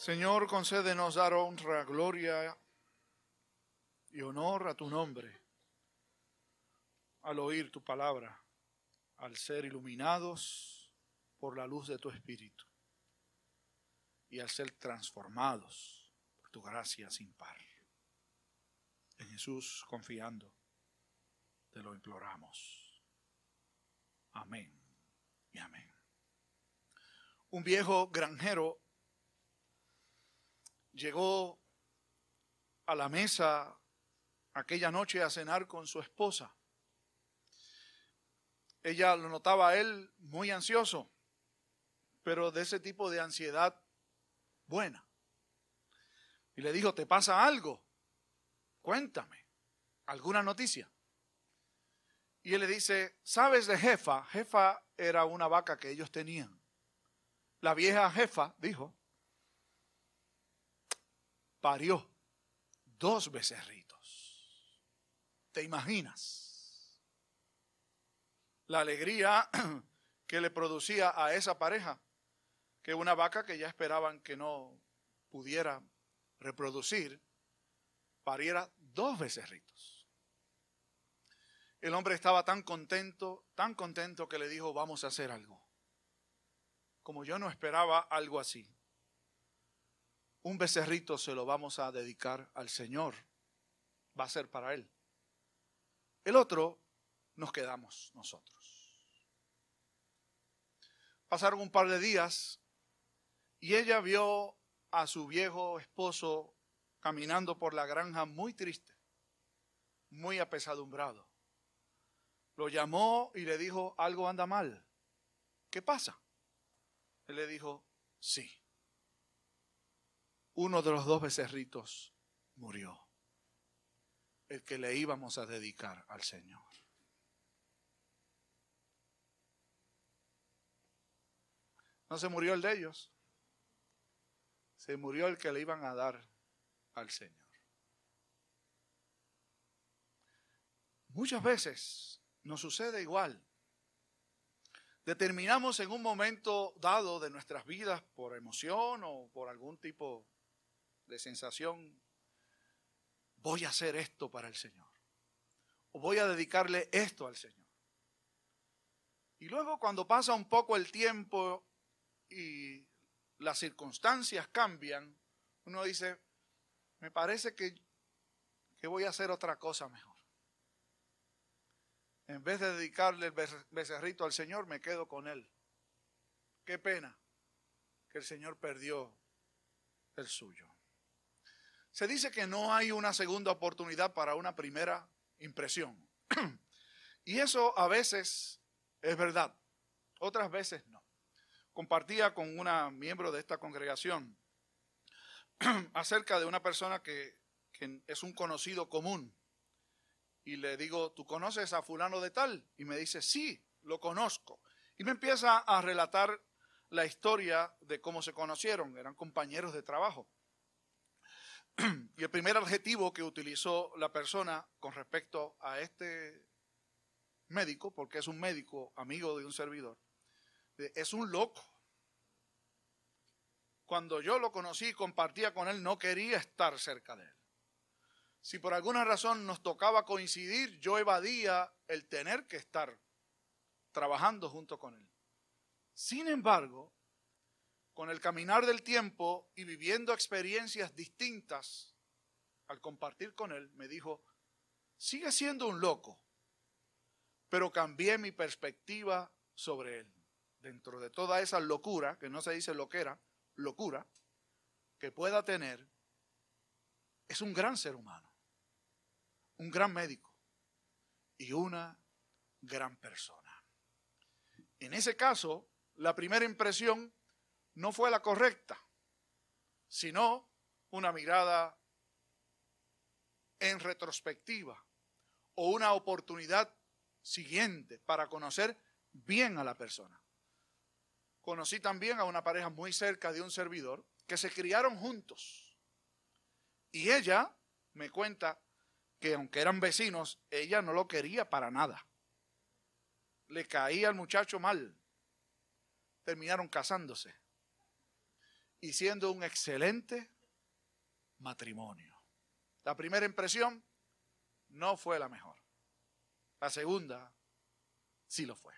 Señor, concédenos dar honra, gloria y honor a tu nombre al oír tu palabra, al ser iluminados por la luz de tu Espíritu y al ser transformados por tu gracia sin par. En Jesús confiando, te lo imploramos. Amén y amén. Un viejo granjero llegó a la mesa aquella noche a cenar con su esposa. Ella lo notaba a él muy ansioso, pero de ese tipo de ansiedad buena. Y le dijo, ¿te pasa algo? Cuéntame, ¿alguna noticia? Y él le dice, ¿sabes de Jefa? Jefa era una vaca que ellos tenían. La vieja Jefa dijo, parió dos becerritos. ¿Te imaginas? La alegría que le producía a esa pareja, que una vaca que ya esperaban que no pudiera reproducir, pariera dos becerritos. El hombre estaba tan contento, tan contento que le dijo, vamos a hacer algo. Como yo no esperaba algo así un becerrito se lo vamos a dedicar al Señor. Va a ser para Él. El otro nos quedamos nosotros. Pasaron un par de días y ella vio a su viejo esposo caminando por la granja muy triste, muy apesadumbrado. Lo llamó y le dijo, algo anda mal. ¿Qué pasa? Él le dijo, sí uno de los dos becerritos murió, el que le íbamos a dedicar al Señor. No se murió el de ellos, se murió el que le iban a dar al Señor. Muchas veces nos sucede igual. Determinamos en un momento dado de nuestras vidas por emoción o por algún tipo de sensación, voy a hacer esto para el Señor. O voy a dedicarle esto al Señor. Y luego cuando pasa un poco el tiempo y las circunstancias cambian, uno dice, me parece que, que voy a hacer otra cosa mejor. En vez de dedicarle el becerrito al Señor, me quedo con él. Qué pena que el Señor perdió el suyo. Se dice que no hay una segunda oportunidad para una primera impresión. y eso a veces es verdad, otras veces no. Compartía con una miembro de esta congregación acerca de una persona que, que es un conocido común. Y le digo, ¿tú conoces a fulano de tal? Y me dice, sí, lo conozco. Y me empieza a relatar la historia de cómo se conocieron, eran compañeros de trabajo. Y el primer adjetivo que utilizó la persona con respecto a este médico, porque es un médico amigo de un servidor, es un loco. Cuando yo lo conocí y compartía con él, no quería estar cerca de él. Si por alguna razón nos tocaba coincidir, yo evadía el tener que estar trabajando junto con él. Sin embargo, con el caminar del tiempo y viviendo experiencias distintas, al compartir con él, me dijo, sigue siendo un loco, pero cambié mi perspectiva sobre él. Dentro de toda esa locura, que no se dice loquera, locura, que pueda tener, es un gran ser humano, un gran médico y una gran persona. En ese caso, la primera impresión no fue la correcta, sino una mirada en retrospectiva o una oportunidad siguiente para conocer bien a la persona. Conocí también a una pareja muy cerca de un servidor que se criaron juntos. Y ella me cuenta que aunque eran vecinos, ella no lo quería para nada. Le caía al muchacho mal. Terminaron casándose. Y siendo un excelente matrimonio. La primera impresión no fue la mejor. La segunda sí lo fue.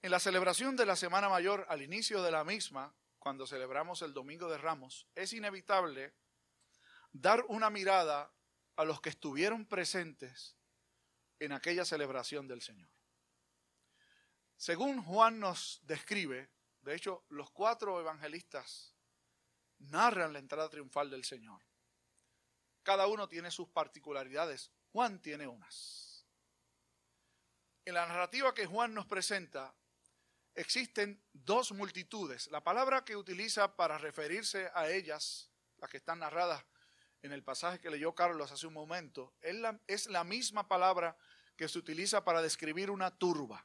En la celebración de la Semana Mayor, al inicio de la misma, cuando celebramos el Domingo de Ramos, es inevitable dar una mirada a los que estuvieron presentes en aquella celebración del Señor. Según Juan nos describe, de hecho, los cuatro evangelistas narran la entrada triunfal del Señor. Cada uno tiene sus particularidades. Juan tiene unas. En la narrativa que Juan nos presenta, existen dos multitudes. La palabra que utiliza para referirse a ellas, las que están narradas en el pasaje que leyó Carlos hace un momento, es la, es la misma palabra que se utiliza para describir una turba.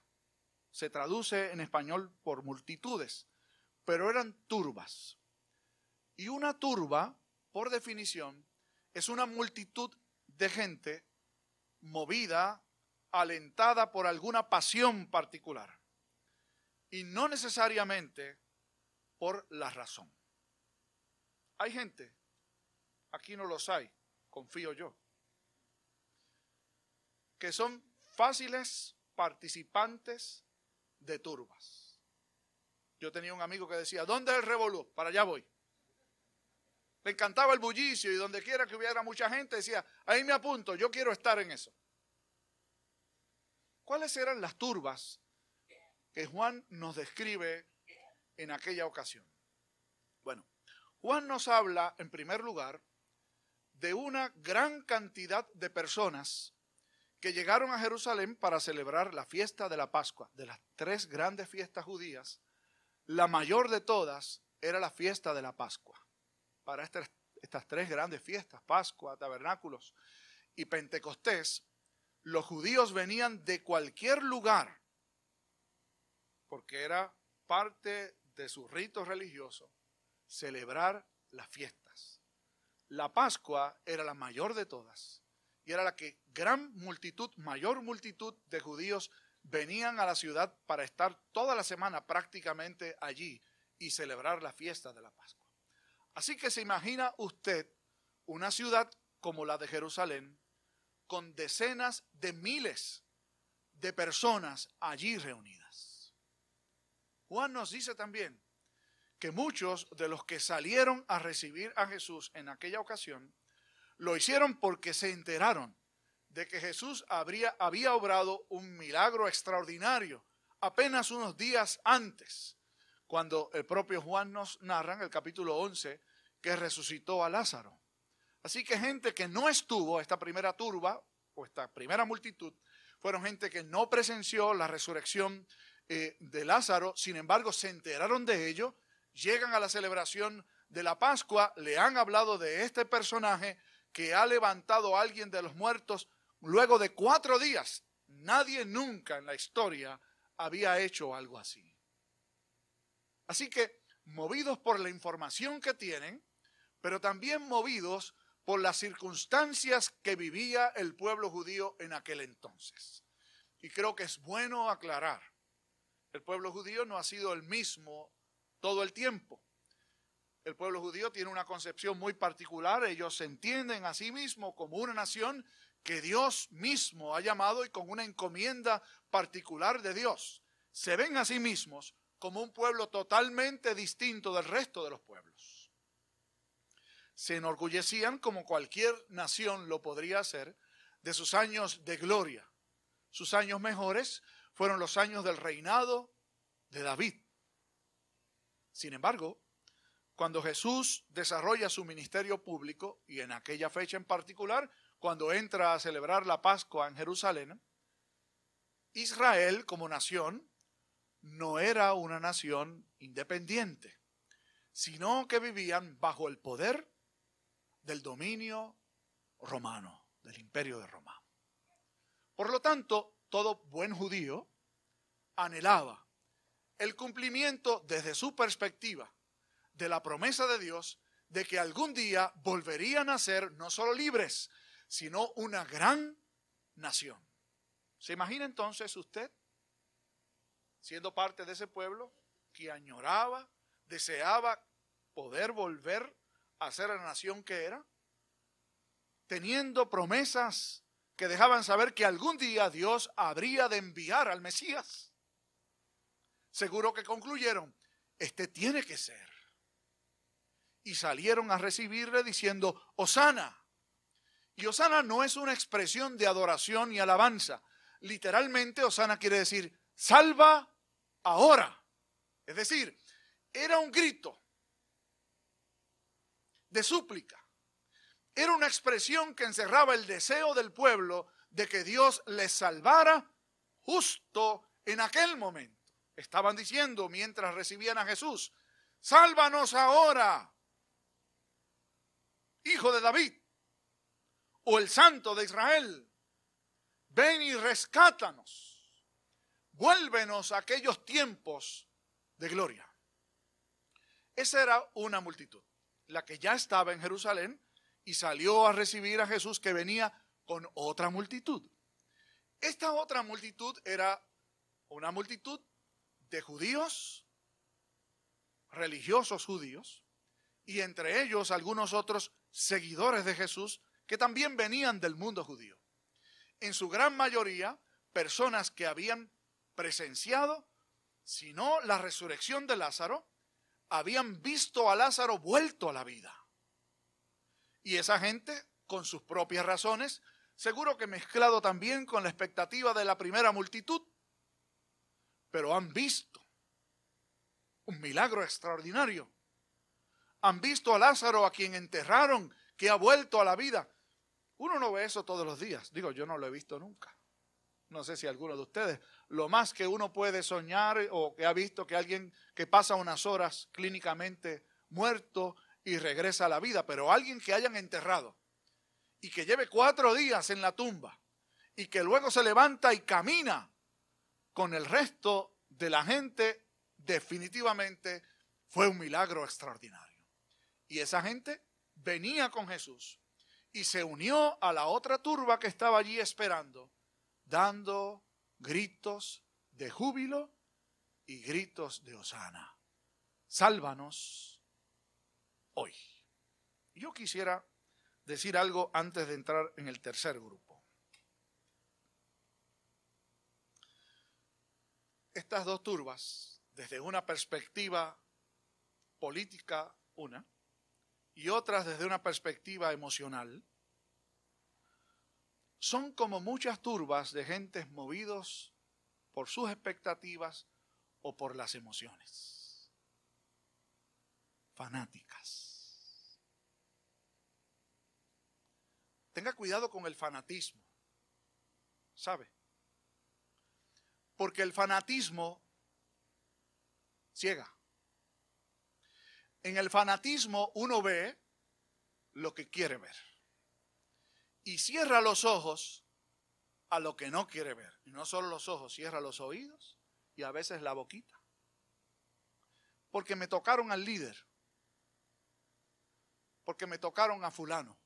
Se traduce en español por multitudes, pero eran turbas. Y una turba, por definición, es una multitud de gente movida, alentada por alguna pasión particular. Y no necesariamente por la razón. Hay gente, aquí no los hay, confío yo, que son fáciles participantes de turbas. Yo tenía un amigo que decía, ¿dónde es el revolú? Para allá voy. Le encantaba el bullicio y donde quiera que hubiera mucha gente decía, ahí me apunto, yo quiero estar en eso. ¿Cuáles eran las turbas que Juan nos describe en aquella ocasión? Bueno, Juan nos habla, en primer lugar, de una gran cantidad de personas que llegaron a Jerusalén para celebrar la fiesta de la Pascua. De las tres grandes fiestas judías, la mayor de todas era la fiesta de la Pascua para estas, estas tres grandes fiestas, Pascua, Tabernáculos y Pentecostés, los judíos venían de cualquier lugar, porque era parte de su rito religioso, celebrar las fiestas. La Pascua era la mayor de todas y era la que gran multitud, mayor multitud de judíos venían a la ciudad para estar toda la semana prácticamente allí y celebrar la fiesta de la Pascua. Así que se imagina usted una ciudad como la de Jerusalén, con decenas de miles de personas allí reunidas. Juan nos dice también que muchos de los que salieron a recibir a Jesús en aquella ocasión lo hicieron porque se enteraron de que Jesús había obrado un milagro extraordinario apenas unos días antes, cuando el propio Juan nos narra en el capítulo 11 que resucitó a Lázaro. Así que gente que no estuvo, esta primera turba o esta primera multitud, fueron gente que no presenció la resurrección eh, de Lázaro, sin embargo se enteraron de ello, llegan a la celebración de la Pascua, le han hablado de este personaje que ha levantado a alguien de los muertos luego de cuatro días. Nadie nunca en la historia había hecho algo así. Así que, movidos por la información que tienen, pero también movidos por las circunstancias que vivía el pueblo judío en aquel entonces. Y creo que es bueno aclarar, el pueblo judío no ha sido el mismo todo el tiempo. El pueblo judío tiene una concepción muy particular, ellos se entienden a sí mismos como una nación que Dios mismo ha llamado y con una encomienda particular de Dios. Se ven a sí mismos como un pueblo totalmente distinto del resto de los pueblos se enorgullecían, como cualquier nación lo podría hacer, de sus años de gloria. Sus años mejores fueron los años del reinado de David. Sin embargo, cuando Jesús desarrolla su ministerio público, y en aquella fecha en particular, cuando entra a celebrar la Pascua en Jerusalén, Israel como nación no era una nación independiente, sino que vivían bajo el poder del dominio romano, del imperio de Roma. Por lo tanto, todo buen judío anhelaba el cumplimiento desde su perspectiva de la promesa de Dios de que algún día volverían a ser no solo libres, sino una gran nación. ¿Se imagina entonces usted siendo parte de ese pueblo que añoraba deseaba poder volver a ser la nación que era, teniendo promesas que dejaban saber que algún día Dios habría de enviar al Mesías. Seguro que concluyeron, este tiene que ser. Y salieron a recibirle diciendo, Osana. Y Osana no es una expresión de adoración y alabanza. Literalmente, Osana quiere decir, salva ahora. Es decir, era un grito de súplica. Era una expresión que encerraba el deseo del pueblo de que Dios les salvara justo en aquel momento. Estaban diciendo mientras recibían a Jesús, sálvanos ahora, hijo de David, o el santo de Israel, ven y rescátanos, vuélvenos a aquellos tiempos de gloria. Esa era una multitud, la que ya estaba en Jerusalén y salió a recibir a Jesús que venía con otra multitud. Esta otra multitud era una multitud de judíos, religiosos judíos, y entre ellos algunos otros seguidores de Jesús que también venían del mundo judío. En su gran mayoría, personas que habían presenciado, si no la resurrección de Lázaro, habían visto a Lázaro vuelto a la vida. Y esa gente, con sus propias razones, seguro que mezclado también con la expectativa de la primera multitud, pero han visto un milagro extraordinario. Han visto a Lázaro a quien enterraron, que ha vuelto a la vida. Uno no ve eso todos los días. Digo, yo no lo he visto nunca. No sé si alguno de ustedes. Lo más que uno puede soñar o que ha visto que alguien que pasa unas horas clínicamente muerto y regresa a la vida, pero alguien que hayan enterrado y que lleve cuatro días en la tumba y que luego se levanta y camina con el resto de la gente, definitivamente fue un milagro extraordinario. Y esa gente venía con Jesús y se unió a la otra turba que estaba allí esperando, dando gritos de júbilo y gritos de hosana. Sálvanos hoy. Yo quisiera decir algo antes de entrar en el tercer grupo. estas dos turbas, desde una perspectiva política, una, y otras desde una perspectiva emocional, son como muchas turbas de gentes movidos por sus expectativas o por las emociones. Fanáticas. Tenga cuidado con el fanatismo. ¿Sabe? Porque el fanatismo ciega. En el fanatismo uno ve lo que quiere ver. Y cierra los ojos a lo que no quiere ver. Y no solo los ojos, cierra los oídos y a veces la boquita. Porque me tocaron al líder. Porque me tocaron a fulano.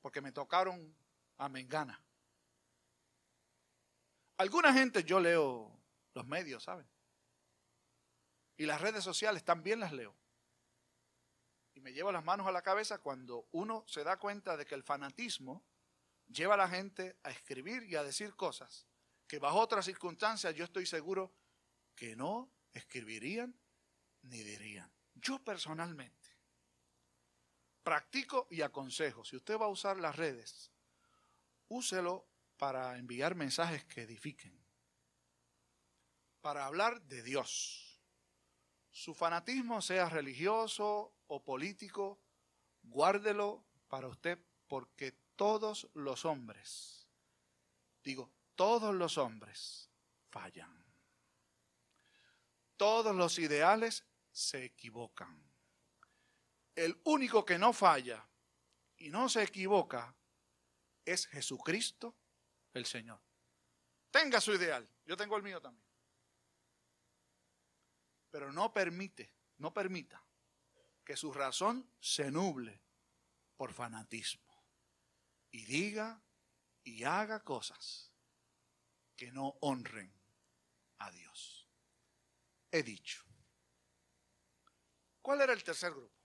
Porque me tocaron a Mengana. Alguna gente yo leo los medios, ¿saben? Y las redes sociales también las leo. Y me llevo las manos a la cabeza cuando uno se da cuenta de que el fanatismo lleva a la gente a escribir y a decir cosas que bajo otras circunstancias yo estoy seguro que no escribirían ni dirían. Yo personalmente practico y aconsejo, si usted va a usar las redes, úselo para enviar mensajes que edifiquen, para hablar de Dios. Su fanatismo, sea religioso o político, guárdelo para usted porque todos los hombres, digo, todos los hombres fallan. Todos los ideales se equivocan. El único que no falla y no se equivoca es Jesucristo el Señor. Tenga su ideal, yo tengo el mío también. Pero no permite, no permita que su razón se nuble por fanatismo y diga y haga cosas que no honren a Dios. He dicho, ¿Cuál era el tercer grupo?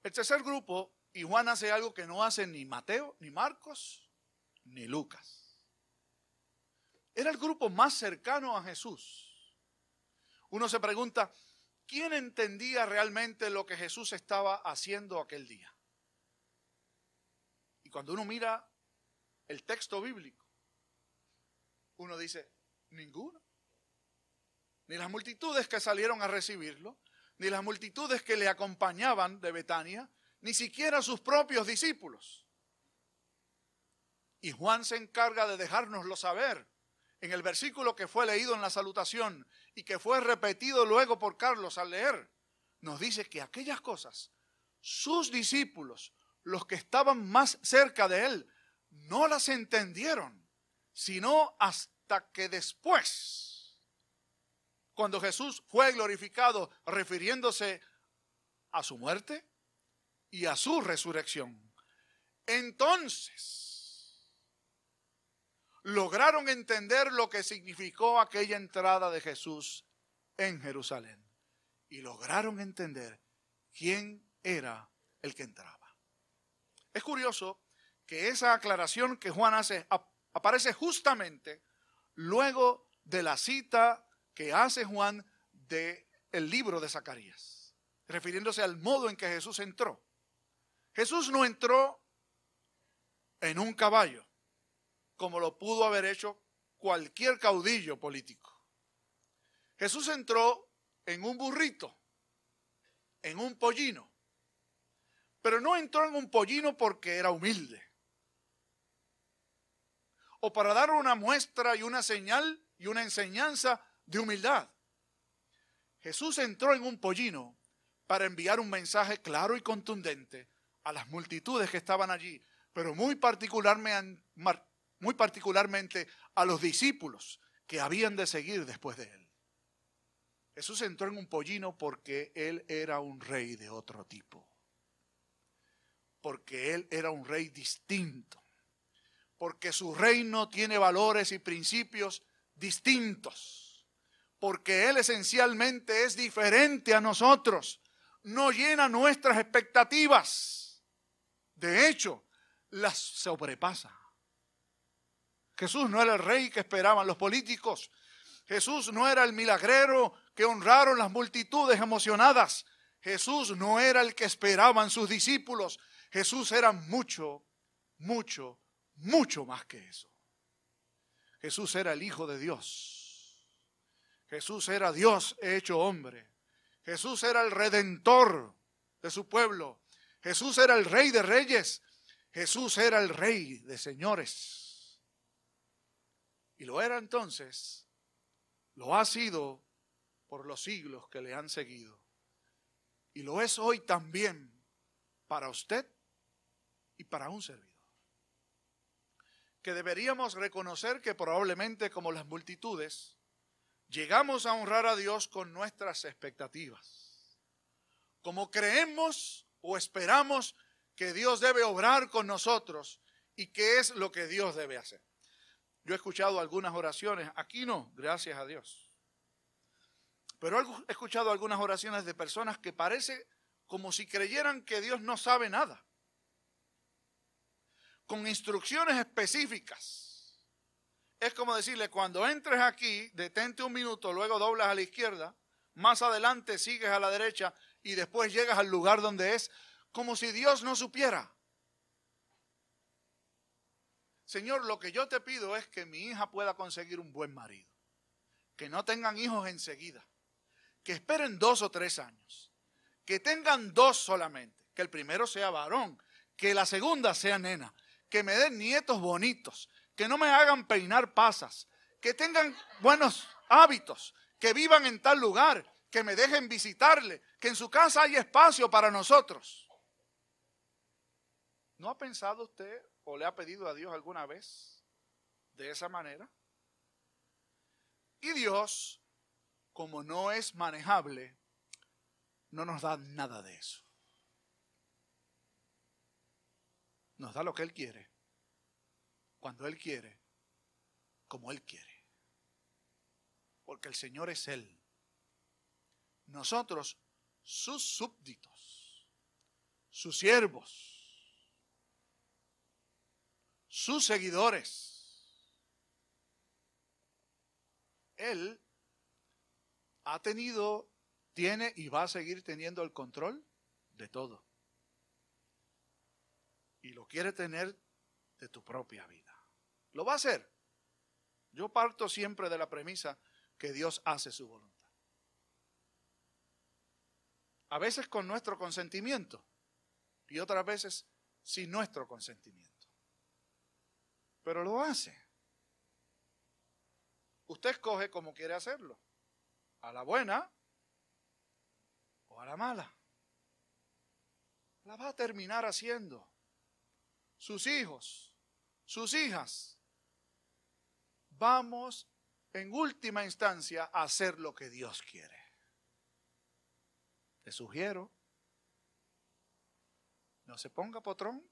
El tercer grupo, y Juan hace algo que no hace ni Mateo, ni Marcos, ni Lucas. Era el grupo más cercano a Jesús. Uno se pregunta, ¿quién entendía realmente lo que Jesús estaba haciendo aquel día? Y cuando uno mira el texto bíblico, uno dice, ninguno. Ni las multitudes que salieron a recibirlo, ni las multitudes que le acompañaban de Betania, ni siquiera sus propios discípulos. Y Juan se encarga de dejárnoslo saber en el versículo que fue leído en la salutación y que fue repetido luego por Carlos al leer. Nos dice que aquellas cosas, sus discípulos, los que estaban más cerca de él, no las entendieron, sino hasta que después, cuando Jesús fue glorificado refiriéndose a su muerte y a su resurrección, entonces lograron entender lo que significó aquella entrada de Jesús en Jerusalén y lograron entender quién era el que entraba. Es curioso que esa aclaración que Juan hace aparece justamente luego de la cita que hace Juan del el libro de Zacarías, refiriéndose al modo en que Jesús entró. Jesús no entró en un caballo, como lo pudo haber hecho cualquier caudillo político. Jesús entró en un burrito, en un pollino, pero no entró en un pollino porque era humilde o para dar una muestra y una señal y una enseñanza de humildad. Jesús entró en un pollino para enviar un mensaje claro y contundente a las multitudes que estaban allí, pero muy particularmente, muy particularmente a los discípulos que habían de seguir después de él. Jesús entró en un pollino porque él era un rey de otro tipo, porque él era un rey distinto porque su reino tiene valores y principios distintos, porque Él esencialmente es diferente a nosotros, no llena nuestras expectativas, de hecho, las sobrepasa. Jesús no era el rey que esperaban los políticos, Jesús no era el milagrero que honraron las multitudes emocionadas, Jesús no era el que esperaban sus discípulos, Jesús era mucho, mucho mucho más que eso. Jesús era el Hijo de Dios. Jesús era Dios hecho hombre. Jesús era el redentor de su pueblo. Jesús era el rey de reyes. Jesús era el rey de señores. Y lo era entonces, lo ha sido por los siglos que le han seguido. Y lo es hoy también para usted y para un servidor que deberíamos reconocer que probablemente como las multitudes, llegamos a honrar a Dios con nuestras expectativas. Como creemos o esperamos que Dios debe obrar con nosotros y qué es lo que Dios debe hacer. Yo he escuchado algunas oraciones, aquí no, gracias a Dios. Pero he escuchado algunas oraciones de personas que parece como si creyeran que Dios no sabe nada con instrucciones específicas. Es como decirle, cuando entres aquí, detente un minuto, luego doblas a la izquierda, más adelante sigues a la derecha y después llegas al lugar donde es, como si Dios no supiera. Señor, lo que yo te pido es que mi hija pueda conseguir un buen marido, que no tengan hijos enseguida, que esperen dos o tres años, que tengan dos solamente, que el primero sea varón, que la segunda sea nena, que me den nietos bonitos, que no me hagan peinar pasas, que tengan buenos hábitos, que vivan en tal lugar, que me dejen visitarle, que en su casa hay espacio para nosotros. ¿No ha pensado usted o le ha pedido a Dios alguna vez de esa manera? Y Dios, como no es manejable, no nos da nada de eso. nos da lo que Él quiere, cuando Él quiere, como Él quiere. Porque el Señor es Él. Nosotros sus súbditos, sus siervos, sus seguidores. Él ha tenido, tiene y va a seguir teniendo el control de todo. Y lo quiere tener de tu propia vida. Lo va a hacer. Yo parto siempre de la premisa que Dios hace su voluntad. A veces con nuestro consentimiento y otras veces sin nuestro consentimiento. Pero lo hace. Usted escoge cómo quiere hacerlo. A la buena o a la mala. La va a terminar haciendo. Sus hijos, sus hijas. Vamos en última instancia a hacer lo que Dios quiere. Te sugiero, no se ponga potrón,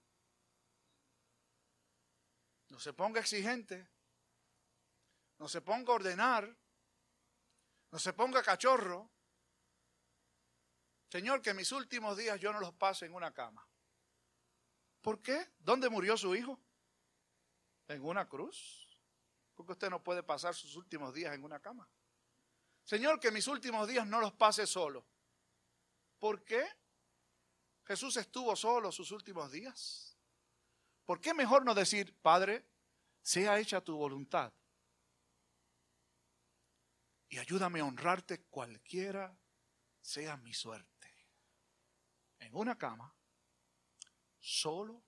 no se ponga exigente, no se ponga a ordenar, no se ponga cachorro. Señor, que mis últimos días yo no los pase en una cama. ¿Por qué? ¿Dónde murió su hijo? ¿En una cruz? Porque usted no puede pasar sus últimos días en una cama. Señor, que mis últimos días no los pase solo. ¿Por qué? Jesús estuvo solo sus últimos días. ¿Por qué mejor no decir, Padre, sea hecha tu voluntad? Y ayúdame a honrarte cualquiera sea mi suerte. En una cama, solo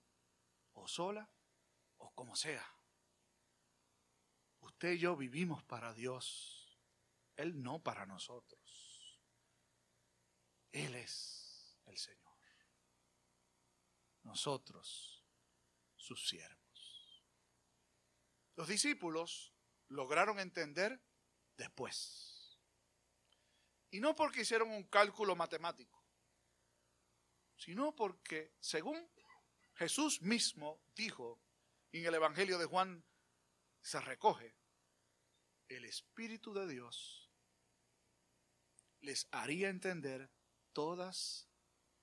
o sola o como sea. Usted y yo vivimos para Dios, Él no para nosotros. Él es el Señor. Nosotros, sus siervos. Los discípulos lograron entender después. Y no porque hicieron un cálculo matemático, sino porque, según Jesús mismo dijo en el Evangelio de Juan, se recoge, el Espíritu de Dios les haría entender todas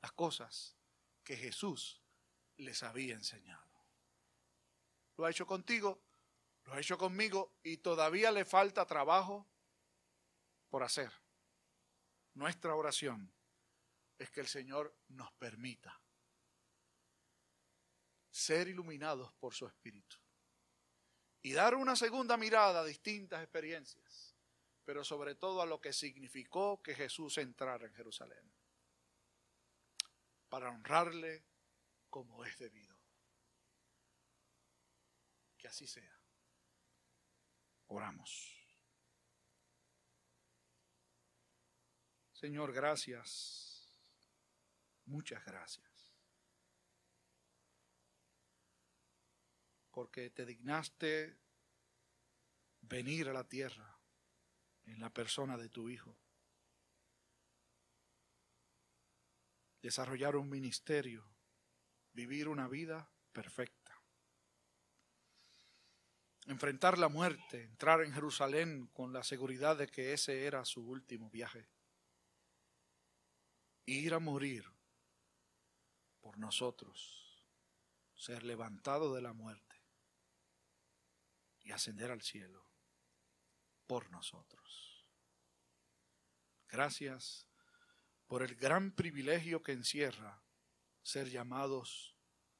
las cosas que Jesús les había enseñado. Lo ha hecho contigo, lo ha hecho conmigo y todavía le falta trabajo por hacer. Nuestra oración es que el Señor nos permita ser iluminados por su Espíritu y dar una segunda mirada a distintas experiencias, pero sobre todo a lo que significó que Jesús entrara en Jerusalén para honrarle como es debido. Que así sea. Oramos. Señor, gracias. Muchas gracias. Porque te dignaste venir a la tierra en la persona de tu Hijo desarrollar un ministerio, vivir una vida perfecta. Enfrentar la muerte, entrar en Jerusalén con la seguridad de que ese era su último viaje. Ir a morir por nosotros, ser levantado de la muerte y ascender al cielo por nosotros. Gracias por el gran privilegio que encierra ser llamados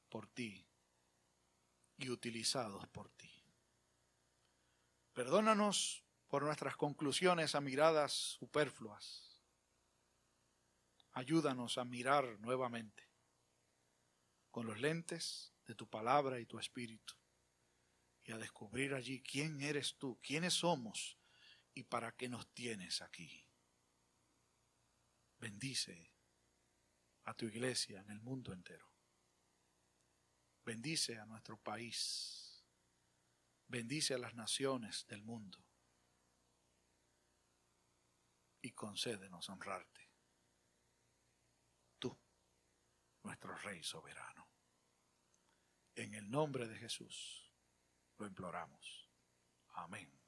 por ti y utilizados por ti. Perdónanos por nuestras conclusiones a miradas superfluas. Ayúdanos a mirar nuevamente con los lentes de tu palabra y tu espíritu y a descubrir allí quién eres tú, quiénes somos y para qué nos tienes aquí. Bendice a tu iglesia en el mundo entero. Bendice a nuestro país. Bendice a las naciones del mundo. Y concédenos honrarte. Tú, nuestro Rey soberano. En el nombre de Jesús lo imploramos. Amén.